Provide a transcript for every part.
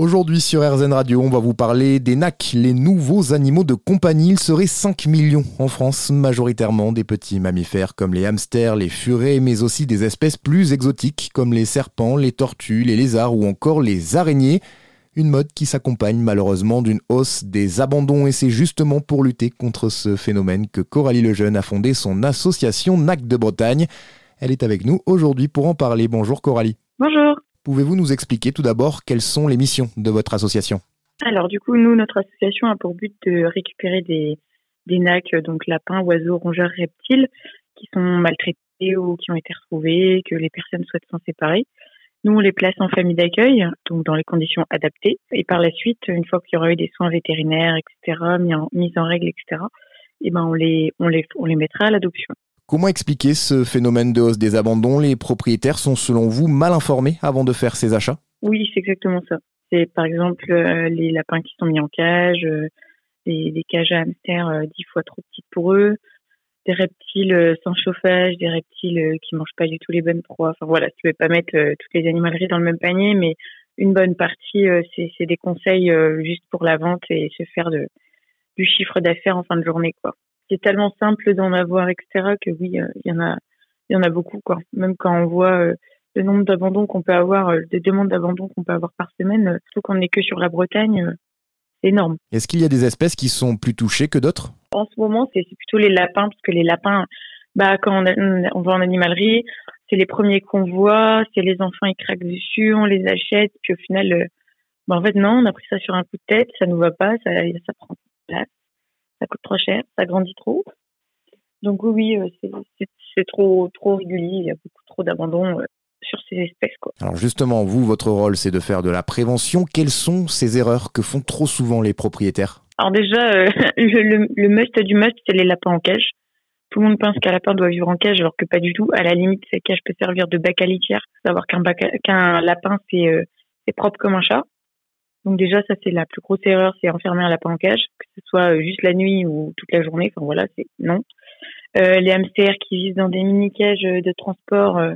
Aujourd'hui sur RZN Radio, on va vous parler des NAC, les nouveaux animaux de compagnie. Ils seraient 5 millions en France, majoritairement des petits mammifères comme les hamsters, les furets, mais aussi des espèces plus exotiques comme les serpents, les tortues, les lézards ou encore les araignées. Une mode qui s'accompagne malheureusement d'une hausse des abandons et c'est justement pour lutter contre ce phénomène que Coralie Lejeune a fondé son association NAC de Bretagne. Elle est avec nous aujourd'hui pour en parler. Bonjour Coralie. Bonjour. Pouvez-vous nous expliquer tout d'abord quelles sont les missions de votre association? Alors du coup, nous, notre association a pour but de récupérer des, des nacs, donc lapins, oiseaux, rongeurs, reptiles, qui sont maltraités ou qui ont été retrouvés, que les personnes souhaitent s'en séparer. Nous, on les place en famille d'accueil, donc dans les conditions adaptées. Et par la suite, une fois qu'il y aura eu des soins vétérinaires, etc., mis en, en règle, etc., et ben on les, on les, on les mettra à l'adoption. Comment expliquer ce phénomène de hausse des abandons? Les propriétaires sont selon vous mal informés avant de faire ces achats? Oui, c'est exactement ça. C'est par exemple euh, les lapins qui sont mis en cage, euh, des, cages à hamsters euh, dix fois trop petites pour eux, des reptiles sans chauffage, des reptiles qui mangent pas du tout les bonnes proies. Enfin voilà, tu ne pas mettre toutes les animaleries dans le même panier, mais une bonne partie, c'est des conseils juste pour la vente et se faire du chiffre d'affaires en fin de journée, quoi c'est tellement simple d'en avoir, etc., que oui, euh, il y en a, il y en a beaucoup, quoi. Même quand on voit euh, le nombre d'abandons qu'on peut avoir, euh, des demandes d'abandon qu'on peut avoir par semaine, surtout qu'on n'est que sur la Bretagne, c'est énorme. Est-ce qu'il y a des espèces qui sont plus touchées que d'autres? En ce moment, c'est plutôt les lapins, parce que les lapins, bah, quand on, va en animalerie, c'est les premiers qu'on voit, c'est les enfants, ils craquent dessus, on les achète, puis au final, bah, en fait, non, on a pris ça sur un coup de tête, ça nous va pas, ça, ça prend place ça coûte trop cher, ça grandit trop. Donc oui, euh, c'est trop trop régulier, il y a beaucoup trop d'abandon euh, sur ces espèces. Quoi. Alors justement, vous, votre rôle, c'est de faire de la prévention. Quelles sont ces erreurs que font trop souvent les propriétaires? Alors déjà, euh, le, le, must du must, c'est les lapins en cage. Tout le monde pense qu'un lapin doit vivre en cage, alors que pas du tout. À la limite, cette cage peut servir de bac à litière. Savoir qu'un qu'un lapin, c'est propre comme un chat. Donc déjà, ça c'est la plus grosse erreur, c'est enfermer un lapin en cage, que ce soit euh, juste la nuit ou toute la journée. Enfin voilà, c'est non. Euh, les hamsters qui vivent dans des mini cages de transport euh,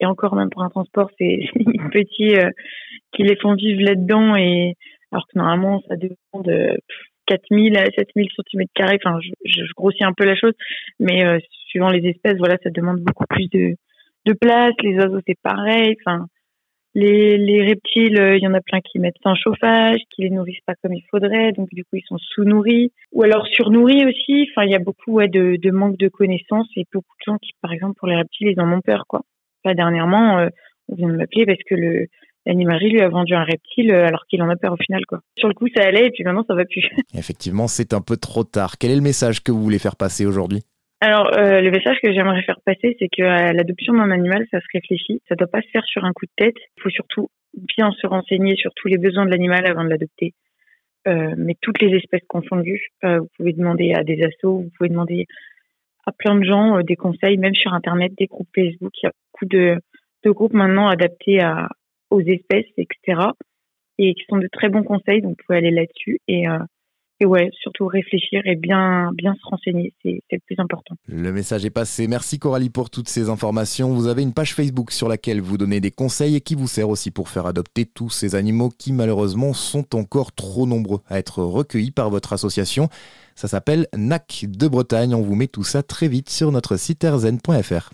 et encore même pour un transport, c'est petits euh, qui les font vivre là-dedans et alors que normalement ça demande 4000 à 7000 cm carrés. Enfin, je, je, grossis un peu la chose, mais suivant les espèces, voilà, ça demande beaucoup plus de de place. Les oiseaux c'est pareil. Enfin les, les reptiles, euh, il y en a plein qui mettent sans chauffage, qui les nourrissent pas comme il faudrait, donc du coup ils sont sous-nourris ou alors surnourris aussi. Enfin, il y a beaucoup de, manque de connaissances et beaucoup de gens qui, par exemple, pour les reptiles, ils en ont peur quoi. Pas dernièrement, euh, on vient de m'appeler parce que le lui a vendu un reptile euh, alors qu'il en a peur au final quoi. Sur le coup ça allait et puis maintenant ça va plus. Effectivement, c'est un peu trop tard. Quel est le message que vous voulez faire passer aujourd'hui? Alors, euh, le message que j'aimerais faire passer, c'est que l'adoption d'un animal, ça se réfléchit. Ça doit pas se faire sur un coup de tête. Il faut surtout bien se renseigner sur tous les besoins de l'animal avant de l'adopter. Euh, mais toutes les espèces confondues, euh, vous pouvez demander à des assos, vous pouvez demander à plein de gens des conseils, même sur Internet, des groupes Facebook. Il y a beaucoup de, de groupes maintenant adaptés à, aux espèces, etc. Et qui sont de très bons conseils, donc vous pouvez aller là-dessus. Et et ouais, surtout réfléchir et bien, bien se renseigner, c'est le plus important. Le message est passé. Merci Coralie pour toutes ces informations. Vous avez une page Facebook sur laquelle vous donnez des conseils et qui vous sert aussi pour faire adopter tous ces animaux qui malheureusement sont encore trop nombreux à être recueillis par votre association. Ça s'appelle NAC de Bretagne. On vous met tout ça très vite sur notre site rzn.fr.